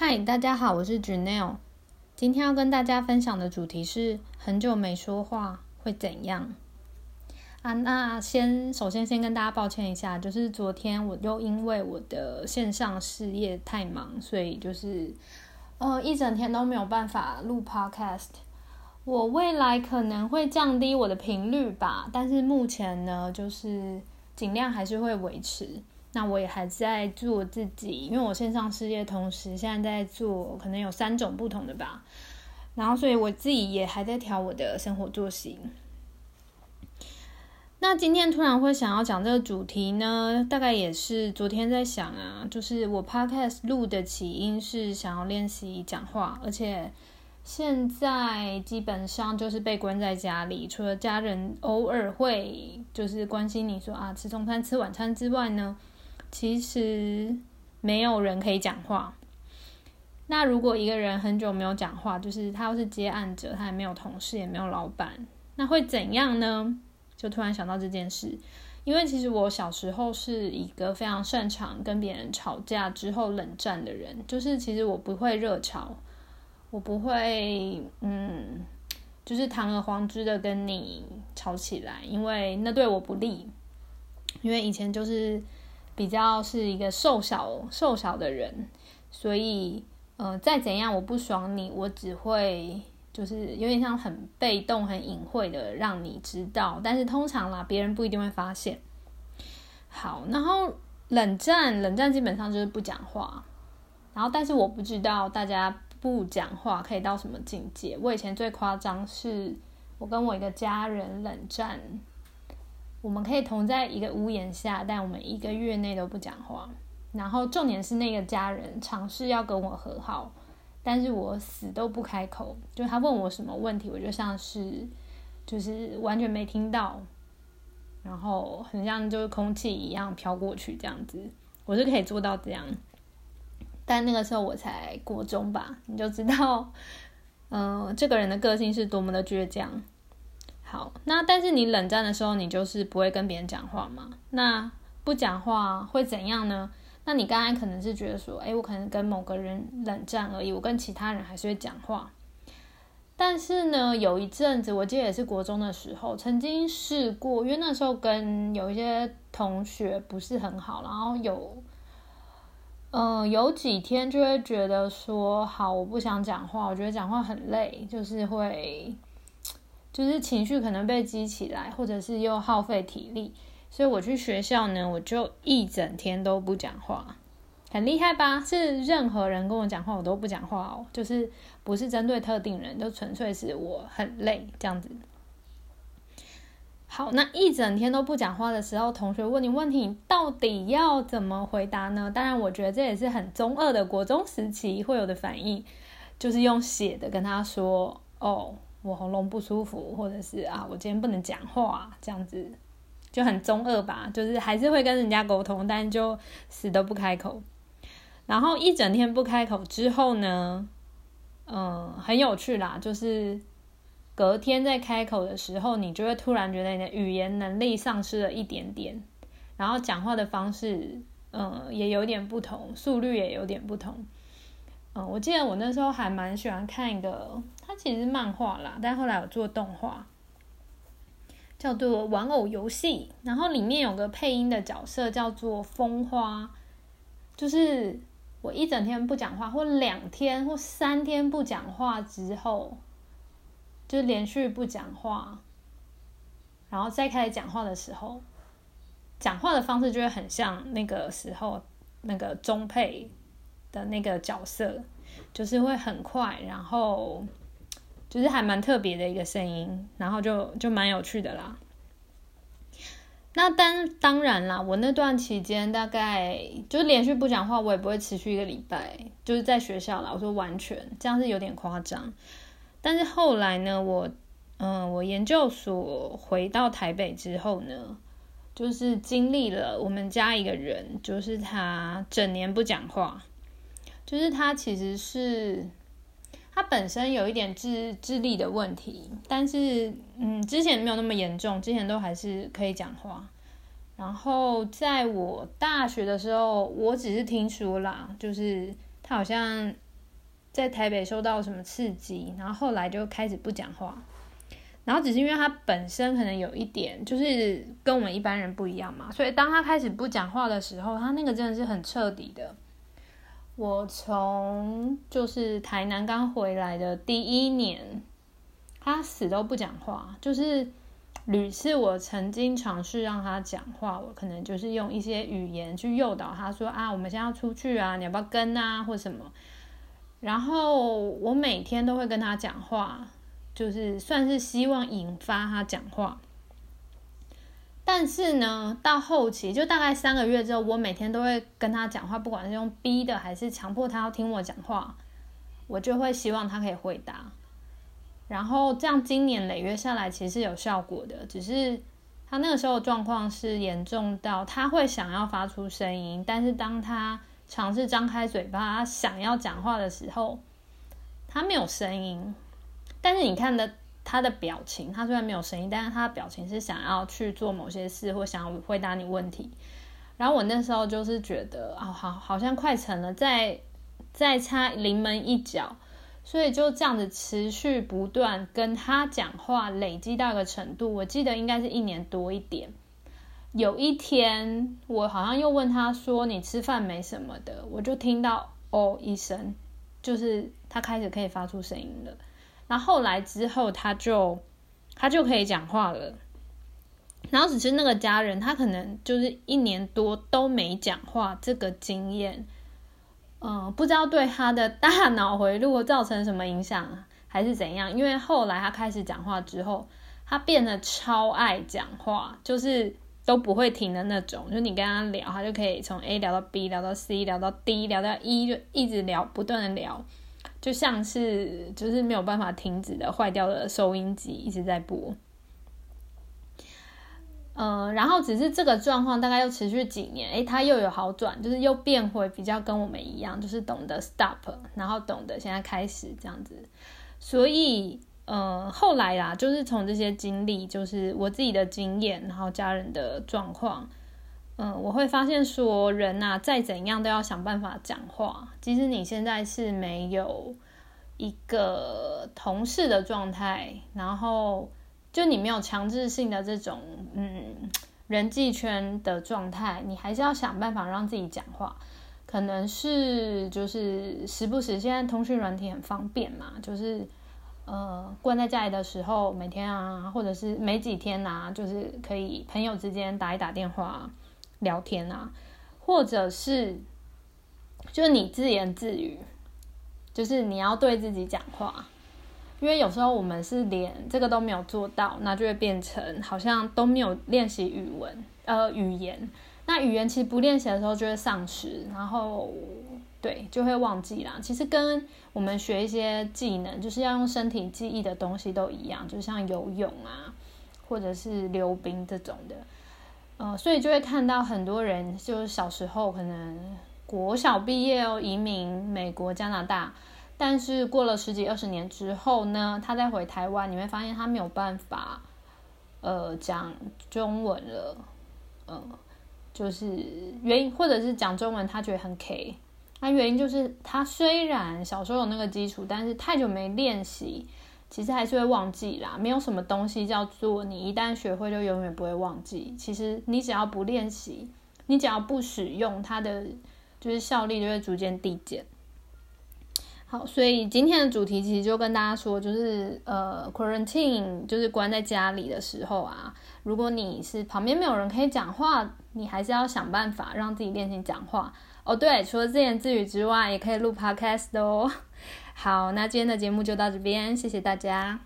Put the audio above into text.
嗨，大家好，我是 Janelle。今天要跟大家分享的主题是很久没说话会怎样啊？那先首先先跟大家抱歉一下，就是昨天我又因为我的线上事业太忙，所以就是呃一整天都没有办法录 Podcast。我未来可能会降低我的频率吧，但是目前呢，就是尽量还是会维持。那我也还在做自己，因为我线上事业同时现在在做，可能有三种不同的吧。然后，所以我自己也还在调我的生活作息。那今天突然会想要讲这个主题呢，大概也是昨天在想啊，就是我 podcast 录的起因是想要练习讲话，而且现在基本上就是被关在家里，除了家人偶尔会就是关心你说啊吃中餐吃晚餐之外呢。其实没有人可以讲话。那如果一个人很久没有讲话，就是他要是接案者，他也没有同事，也没有老板，那会怎样呢？就突然想到这件事，因为其实我小时候是一个非常擅长跟别人吵架之后冷战的人，就是其实我不会热吵，我不会嗯，就是堂而皇之的跟你吵起来，因为那对我不利。因为以前就是。比较是一个瘦小瘦小的人，所以呃，再怎样我不爽你，我只会就是有点像很被动、很隐晦的让你知道，但是通常啦，别人不一定会发现。好，然后冷战，冷战基本上就是不讲话，然后但是我不知道大家不讲话可以到什么境界。我以前最夸张是我跟我一个家人冷战。我们可以同在一个屋檐下，但我们一个月内都不讲话。然后重点是那个家人尝试要跟我和好，但是我死都不开口。就他问我什么问题，我就像是就是完全没听到，然后很像就是空气一样飘过去这样子。我是可以做到这样，但那个时候我才国中吧，你就知道，嗯，这个人的个性是多么的倔强。好，那但是你冷战的时候，你就是不会跟别人讲话嘛？那不讲话会怎样呢？那你刚才可能是觉得说，哎，我可能跟某个人冷战而已，我跟其他人还是会讲话。但是呢，有一阵子，我记得也是国中的时候，曾经试过，因为那时候跟有一些同学不是很好，然后有，嗯，有几天就会觉得说，好，我不想讲话，我觉得讲话很累，就是会。就是情绪可能被激起来，或者是又耗费体力，所以我去学校呢，我就一整天都不讲话，很厉害吧？是任何人跟我讲话，我都不讲话哦，就是不是针对特定人，就纯粹是我很累这样子。好，那一整天都不讲话的时候，同学问你问题，你到底要怎么回答呢？当然，我觉得这也是很中二的国中时期会有的反应，就是用写的跟他说哦。我喉咙不舒服，或者是啊，我今天不能讲话，这样子就很中二吧。就是还是会跟人家沟通，但就死都不开口。然后一整天不开口之后呢，嗯，很有趣啦。就是隔天在开口的时候，你就会突然觉得你的语言能力丧失了一点点，然后讲话的方式，嗯，也有点不同，速率也有点不同。我记得我那时候还蛮喜欢看一个，它其实是漫画啦，但后来有做动画，叫做《玩偶游戏》，然后里面有个配音的角色叫做风花，就是我一整天不讲话，或两天或三天不讲话之后，就连续不讲话，然后再开始讲话的时候，讲话的方式就会很像那个时候那个中配。的那个角色，就是会很快，然后就是还蛮特别的一个声音，然后就就蛮有趣的啦。那当当然啦，我那段期间大概就连续不讲话，我也不会持续一个礼拜，就是在学校啦。我说完全这样是有点夸张，但是后来呢，我嗯，我研究所回到台北之后呢，就是经历了我们家一个人，就是他整年不讲话。就是他其实是他本身有一点智智力的问题，但是嗯，之前没有那么严重，之前都还是可以讲话。然后在我大学的时候，我只是听说啦，就是他好像在台北受到什么刺激，然后后来就开始不讲话。然后只是因为他本身可能有一点，就是跟我们一般人不一样嘛，所以当他开始不讲话的时候，他那个真的是很彻底的。我从就是台南刚回来的第一年，他死都不讲话，就是屡次我曾经尝试让他讲话，我可能就是用一些语言去诱导他说啊，我们现在要出去啊，你要不要跟啊，或什么？然后我每天都会跟他讲话。就是算是希望引发他讲话，但是呢，到后期就大概三个月之后，我每天都会跟他讲话，不管是用逼的还是强迫他要听我讲话，我就会希望他可以回答。然后这样经年累月下来，其实有效果的。只是他那个时候状况是严重到他会想要发出声音，但是当他尝试张开嘴巴想要讲话的时候，他没有声音。但是你看的他的表情，他虽然没有声音，但是他的表情是想要去做某些事，或想要回答你问题。然后我那时候就是觉得啊，好，好像快成了，再再差临门一脚，所以就这样子持续不断跟他讲话，累积到个程度。我记得应该是一年多一点。有一天，我好像又问他说：“你吃饭没什么的？”我就听到哦一声，就是他开始可以发出声音了。那后来之后，他就他就可以讲话了。然后只是那个家人，他可能就是一年多都没讲话，这个经验，嗯，不知道对他的大脑回路造成什么影响，还是怎样。因为后来他开始讲话之后，他变得超爱讲话，就是都不会停的那种。就你跟他聊，他就可以从 A 聊到 B，聊到 C，聊到 D，聊到 E，就一直聊，不断的聊。就像是就是没有办法停止的坏掉的收音机一直在播，嗯，然后只是这个状况大概又持续几年，诶，他又有好转，就是又变回比较跟我们一样，就是懂得 stop，然后懂得现在开始这样子。所以，呃，后来啦，就是从这些经历，就是我自己的经验，然后家人的状况。嗯，我会发现说人呐，再怎样都要想办法讲话。即使你现在是没有一个同事的状态，然后就你没有强制性的这种嗯人际圈的状态，你还是要想办法让自己讲话。可能是就是时不时，现在通讯软体很方便嘛，就是呃关在家里的时候，每天啊，或者是没几天呐，就是可以朋友之间打一打电话。聊天啊，或者是就是你自言自语，就是你要对自己讲话，因为有时候我们是连这个都没有做到，那就会变成好像都没有练习语文呃语言。那语言其实不练习的时候就会丧失，然后对就会忘记啦。其实跟我们学一些技能，就是要用身体记忆的东西都一样，就像游泳啊，或者是溜冰这种的。呃，所以就会看到很多人，就是小时候可能国小毕业哦，移民美国、加拿大，但是过了十几二十年之后呢，他再回台湾，你会发现他没有办法，呃，讲中文了，呃，就是原因，或者是讲中文他觉得很 K，那原因就是他虽然小时候有那个基础，但是太久没练习。其实还是会忘记啦，没有什么东西叫做你一旦学会就永远不会忘记。其实你只要不练习，你只要不使用它的，就是效力就会逐渐递减。好，所以今天的主题其实就跟大家说，就是呃，quarantine 就是关在家里的时候啊，如果你是旁边没有人可以讲话，你还是要想办法让自己练习讲话。哦，对，除了自言自语之外，也可以录 podcast 哦。好，那今天的节目就到这边，谢谢大家。